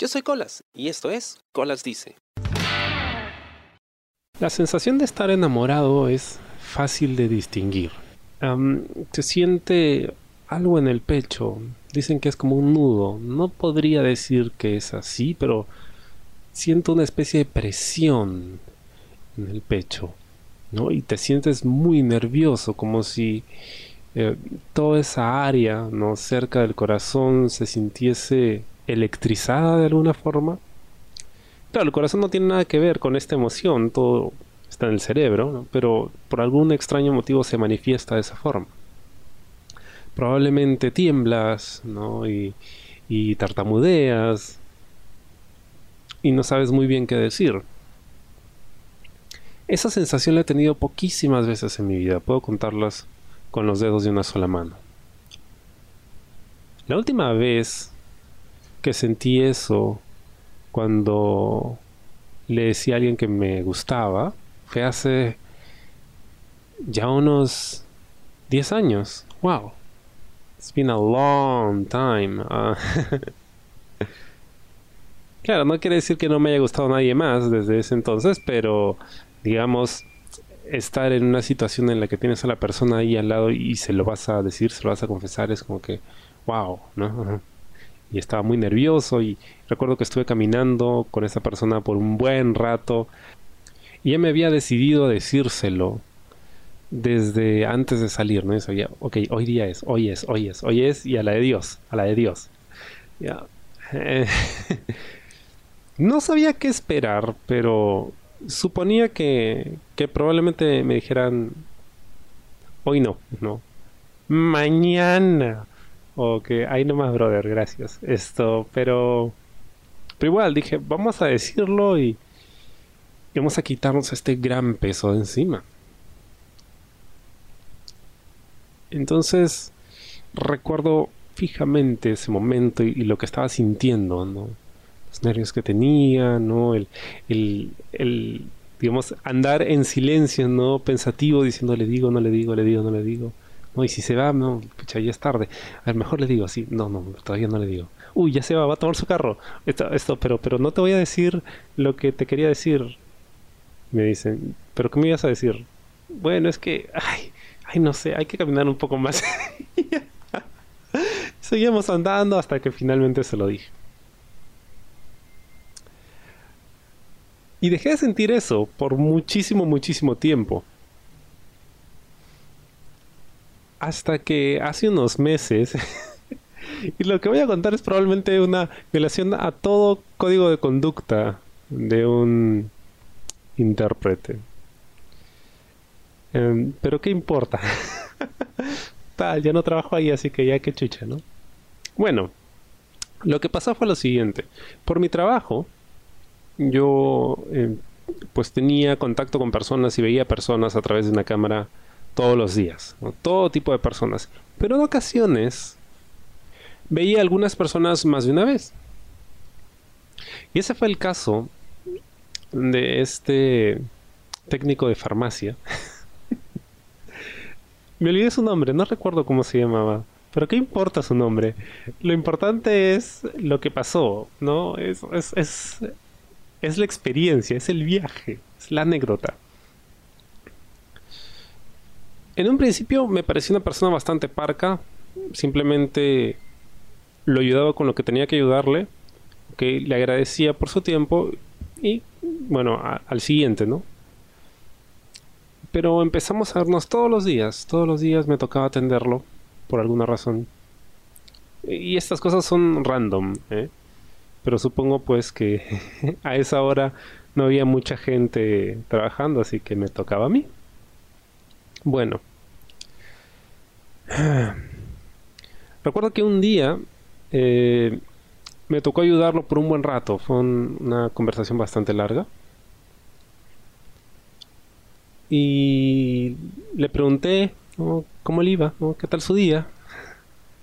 Yo soy Colas y esto es Colas Dice. La sensación de estar enamorado es fácil de distinguir. se siente algo en el pecho. Dicen que es como un nudo. No podría decir que es así, pero siento una especie de presión en el pecho. ¿no? Y te sientes muy nervioso, como si eh, toda esa área ¿no? cerca del corazón se sintiese electrizada de alguna forma. Claro, el corazón no tiene nada que ver con esta emoción, todo está en el cerebro, pero por algún extraño motivo se manifiesta de esa forma. Probablemente tiemblas ¿no? y, y tartamudeas y no sabes muy bien qué decir. Esa sensación la he tenido poquísimas veces en mi vida, puedo contarlas con los dedos de una sola mano. La última vez que sentí eso cuando le decía a alguien que me gustaba fue hace ya unos 10 años. Wow. It's been a long time. Ah. claro, no quiere decir que no me haya gustado nadie más desde ese entonces, pero digamos, estar en una situación en la que tienes a la persona ahí al lado y se lo vas a decir, se lo vas a confesar, es como que, wow, ¿no? Y estaba muy nervioso y recuerdo que estuve caminando con esa persona por un buen rato y ya me había decidido a decírselo desde antes de salir, ¿no? Y sabía, ok, hoy día es, hoy es, hoy es, hoy es y a la de Dios, a la de Dios. Ya. no sabía qué esperar, pero suponía que, que probablemente me dijeran hoy no, no. Mañana. O que ahí nomás, brother, gracias. Esto, pero. Pero igual dije, vamos a decirlo y. Vamos a quitarnos este gran peso de encima. Entonces, recuerdo fijamente ese momento y, y lo que estaba sintiendo, ¿no? los nervios que tenía, ¿no? El, el, digamos, andar en silencio, ¿no? Pensativo, diciendo, le digo, no le digo, le digo, no le digo. No, y si se va, no, pucha, ya es tarde. A ver, mejor le digo así. No, no, todavía no le digo. Uy, ya se va, va a tomar su carro. Esto, esto, pero, pero no te voy a decir lo que te quería decir. Me dicen, ¿pero qué me ibas a decir? Bueno, es que, ay, ay, no sé, hay que caminar un poco más. Seguimos andando hasta que finalmente se lo dije. Y dejé de sentir eso por muchísimo, muchísimo tiempo. Hasta que hace unos meses, y lo que voy a contar es probablemente una violación a todo código de conducta de un intérprete. Em, pero qué importa. Tal, ya no trabajo ahí, así que ya que chucha, ¿no? Bueno, lo que pasó fue lo siguiente. Por mi trabajo, yo eh, pues tenía contacto con personas y veía personas a través de una cámara todos los días, todo tipo de personas. Pero en ocasiones veía algunas personas más de una vez. Y ese fue el caso de este técnico de farmacia. Me olvidé su nombre, no recuerdo cómo se llamaba. Pero ¿qué importa su nombre? Lo importante es lo que pasó, ¿no? es, es es la experiencia, es el viaje, es la anécdota. En un principio me pareció una persona bastante parca, simplemente lo ayudaba con lo que tenía que ayudarle, que le agradecía por su tiempo y bueno, al siguiente, ¿no? Pero empezamos a vernos todos los días, todos los días me tocaba atenderlo por alguna razón. Y estas cosas son random, ¿eh? pero supongo pues que a esa hora no había mucha gente trabajando, así que me tocaba a mí. Bueno. Recuerdo que un día eh, me tocó ayudarlo por un buen rato. Fue una conversación bastante larga. Y le pregunté cómo le iba, qué tal su día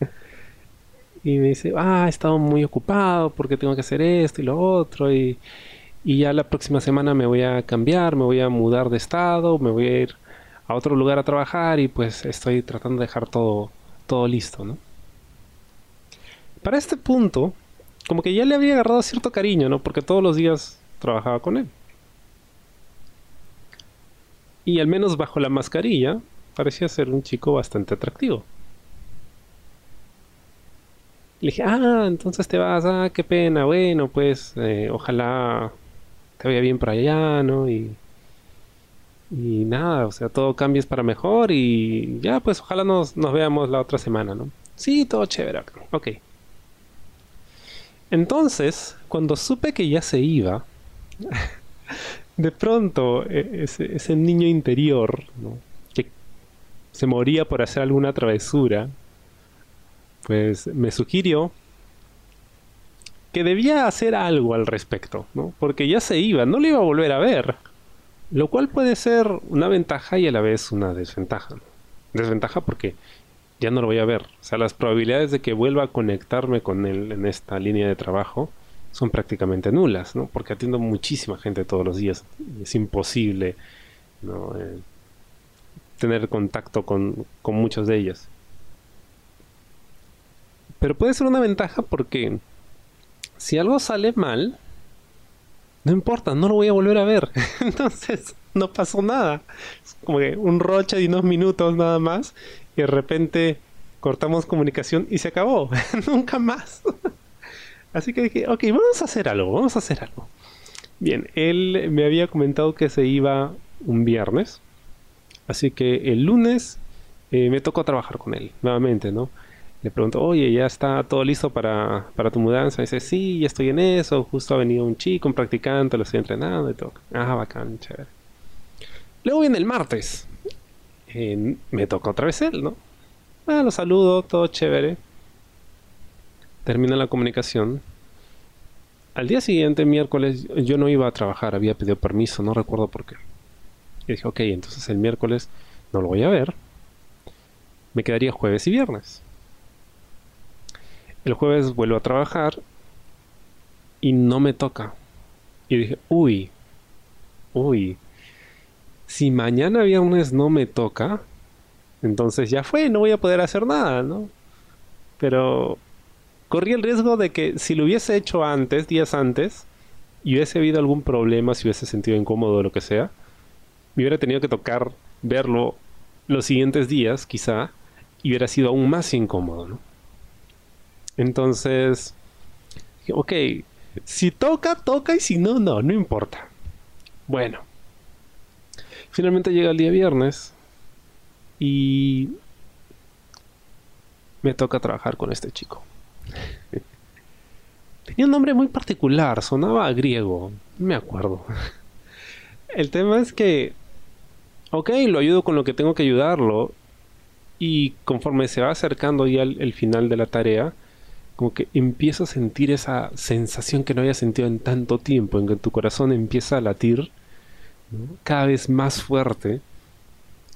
y me dice, ah, he estado muy ocupado porque tengo que hacer esto y lo otro y, ya la próxima semana me voy a cambiar, me voy a mudar de estado, me voy a ir a otro lugar a trabajar y pues estoy tratando de dejar todo, todo listo, ¿no? Para este punto, como que ya le había agarrado cierto cariño, ¿no? Porque todos los días trabajaba con él. Y al menos bajo la mascarilla, parecía ser un chico bastante atractivo. Le dije, ah, entonces te vas, ah, qué pena, bueno, pues eh, ojalá te vaya bien por allá, ¿no? Y, y nada, o sea, todo cambies para mejor y ya, pues ojalá nos, nos veamos la otra semana, ¿no? Sí, todo chévere, ok. Entonces, cuando supe que ya se iba, de pronto e, ese, ese niño interior, ¿no? que se moría por hacer alguna travesura, pues me sugirió que debía hacer algo al respecto, ¿no? Porque ya se iba, no lo iba a volver a ver. Lo cual puede ser una ventaja y a la vez una desventaja. Desventaja porque ya no lo voy a ver. O sea, las probabilidades de que vuelva a conectarme con él en esta línea de trabajo son prácticamente nulas, ¿no? Porque atiendo muchísima gente todos los días. Es imposible ¿no? Eh, tener contacto con, con muchos de ellos. Pero puede ser una ventaja porque si algo sale mal, no importa, no lo voy a volver a ver. Entonces, no pasó nada. Como que un roche de unos minutos nada más y de repente cortamos comunicación y se acabó. Nunca más. Así que dije, ok, vamos a hacer algo, vamos a hacer algo. Bien, él me había comentado que se iba un viernes. Así que el lunes eh, me tocó trabajar con él nuevamente, ¿no? Le pregunto, oye, ¿ya está todo listo para, tu mudanza? Y dice, sí, ya estoy en eso, justo ha venido un chico, un practicante, lo estoy entrenando y todo. Ah, bacán, chévere. Luego viene el martes. me toca otra vez él, ¿no? Ah, lo saludo, todo chévere. Termina la comunicación. Al día siguiente, miércoles, yo no iba a trabajar, había pedido permiso, no recuerdo por qué. Y dije, ok, entonces el miércoles no lo voy a ver. Me quedaría jueves y viernes. El jueves vuelvo a trabajar y no me toca. Y dije, uy, uy, si mañana viernes no me toca, entonces ya fue, no voy a poder hacer nada, ¿no? Pero corrí el riesgo de que si lo hubiese hecho antes, días antes, y hubiese habido algún problema, si hubiese sentido incómodo o lo que sea, me hubiera tenido que tocar verlo los siguientes días, quizá, y hubiera sido aún más incómodo, ¿no? Entonces, ok, si toca, toca y si no, no, no importa. Bueno, finalmente llega el día viernes y me toca trabajar con este chico. Tenía un nombre muy particular, sonaba griego, me acuerdo. El tema es que, ok, lo ayudo con lo que tengo que ayudarlo y conforme se va acercando ya el final de la tarea, como que empiezo a sentir esa sensación que no había sentido en tanto tiempo, en que tu corazón empieza a latir cada vez más fuerte.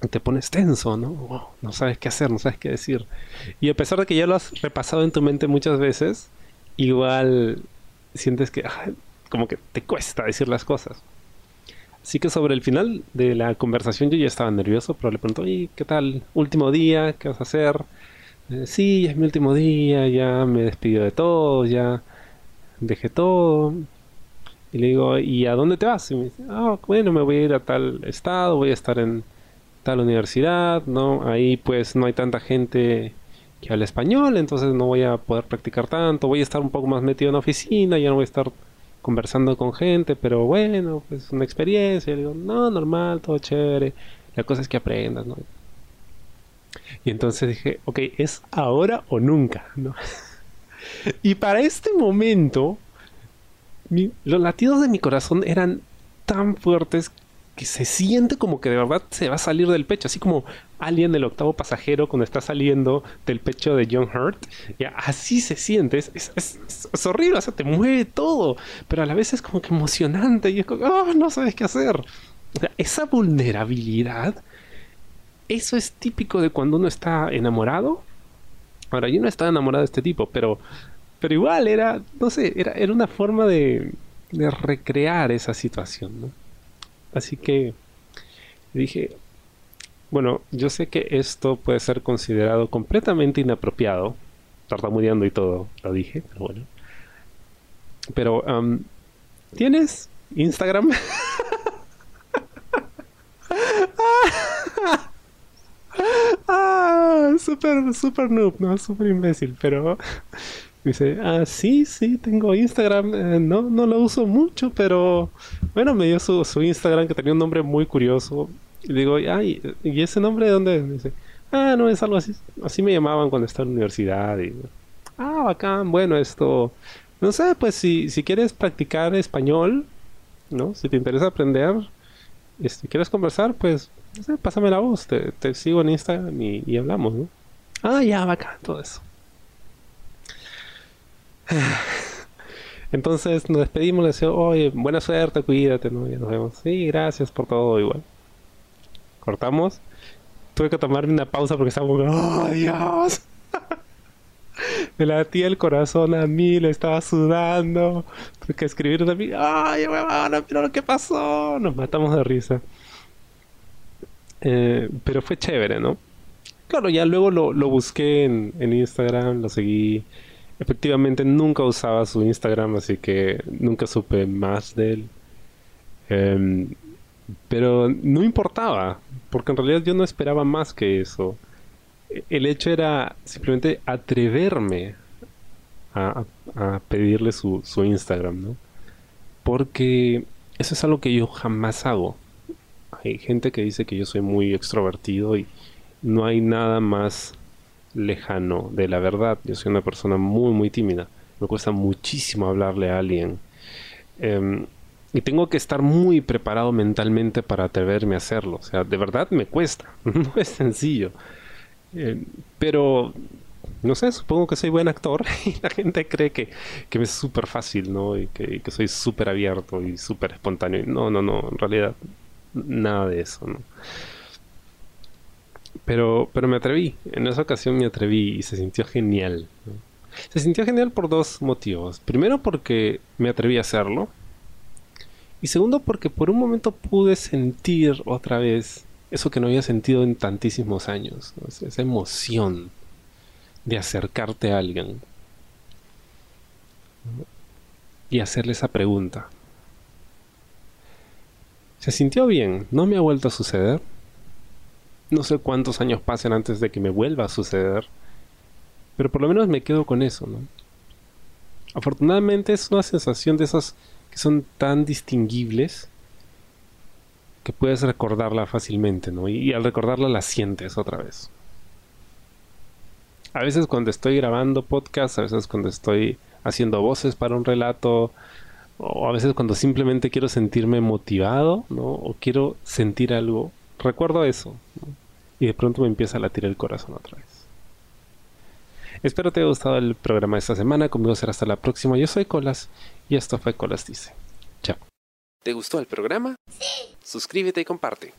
Y te pones tenso, ¿no? no sabes qué hacer, no sabes qué decir. Y a pesar de que ya lo has repasado en tu mente muchas veces, igual sientes que como que te cuesta decir las cosas. Así que sobre el final de la conversación yo ya estaba nervioso, pero le pregunto, ¿qué tal? Último día, ¿qué vas a hacer? Sí, es mi último día, ya me despido de todo, ya dejé todo. Y le digo, ¿y a dónde te vas? Y me dice, ah, bueno, me voy a ir a tal estado, voy a estar en tal universidad, ¿no? Ahí pues no hay tanta gente que habla español, entonces no voy a poder practicar tanto, voy a estar un poco más metido en la oficina, ya no voy a estar conversando con gente, pero bueno, pues una experiencia. Y le digo, no, normal, todo chévere, la cosa es que aprendas, ¿no? Y entonces dije, ok, es ahora o nunca, y para este momento, los latidos de mi corazón eran tan fuertes que se siente como que de verdad se va a salir del pecho, así como Alien del octavo pasajero cuando está saliendo del pecho de John Hurt. Ya, así se siente, es, es, horrible, o te mueve todo, pero a la vez es como que emocionante y es como, oh, no sabes qué hacer. Esa vulnerabilidad eso es típico de cuando uno está enamorado. Ahora, yo no estaba enamorado de este tipo, pero, pero igual era, no sé, era, era una forma de, recrear esa situación, ¿no? Así que dije, bueno, yo sé que esto puede ser considerado completamente inapropiado, tartamudeando y todo, lo dije, pero bueno. Pero, ¿tienes Instagram? ah, súper, súper noob, ¿no? Súper imbécil, pero dice, ah, sí, sí, tengo Instagram, eh, no, no lo uso mucho, pero bueno, me dio su, su, Instagram que tenía un nombre muy curioso. Y digo, ay, ¿y ese nombre de dónde? dice, ah, no, es algo así, así me llamaban cuando estaba en la universidad. Y, ah, bacán, bueno, esto, no sé, pues si, si quieres practicar español, ¿no? Si te interesa aprender, si este, quieres conversar, pues no sé, pásame la voz, te, sigo en Instagram y, hablamos, ¿no? Ah, ya, bacán, todo eso. Entonces nos despedimos, le decía, oye, buena suerte, cuídate, ¿no? Ya nos vemos. Sí, gracias por todo, igual. Cortamos. Tuve que tomarme una pausa porque estaba ¡oh, Dios! Me latía el corazón a mí, le estaba sudando. Tuve que escribir a mí, ¡ay, huevona, pero lo que pasó! Nos matamos de risa. Eh, pero fue chévere, ¿no? Claro, ya luego lo, busqué en, Instagram, lo seguí. Efectivamente, nunca usaba su Instagram, así que nunca supe más de él. Em, pero no importaba, porque en realidad yo no esperaba más que eso. El hecho era simplemente atreverme a, pedirle su, su Instagram, ¿no? Porque eso es algo que yo jamás hago hay gente que dice que yo soy muy extrovertido y no hay nada más lejano de la verdad. Yo soy una persona muy, muy tímida. Me cuesta muchísimo hablarle a alguien. Em, y tengo que estar muy preparado mentalmente para atreverme a hacerlo. O sea, de verdad me cuesta. No es sencillo. Em, pero, no sé, supongo que soy buen actor y la gente cree que, que me es súper fácil, ¿no? Y que, que soy súper abierto y súper espontáneo. No, no, no. En realidad nada de eso, ¿no? Pero, pero me atreví, en esa ocasión me atreví y se sintió genial. Se sintió genial por dos motivos. Primero porque me atreví a hacerlo. Y segundo porque por un momento pude sentir otra vez eso que no había sentido en tantísimos años. Esa emoción de acercarte a alguien. Y hacerle esa pregunta. Se sintió bien, no me ha vuelto a suceder. No sé cuántos años pasen antes de que me vuelva a suceder. Pero por lo menos me quedo con eso. Afortunadamente es una sensación de esas que son tan distinguibles que puedes recordarla fácilmente, ¿no? Y, al recordarla la sientes otra vez. A veces cuando estoy grabando podcast, a veces cuando estoy haciendo voces para un relato, o a veces cuando simplemente quiero sentirme motivado, ¿no? O quiero sentir algo, recuerdo eso, y de pronto me empieza a latir el corazón otra vez. Espero te haya gustado el programa de esta semana, conmigo será hasta la próxima. Yo soy Colas y esto fue Colas Dice. Chao. ¿Te gustó el programa? Sí. Suscríbete y comparte.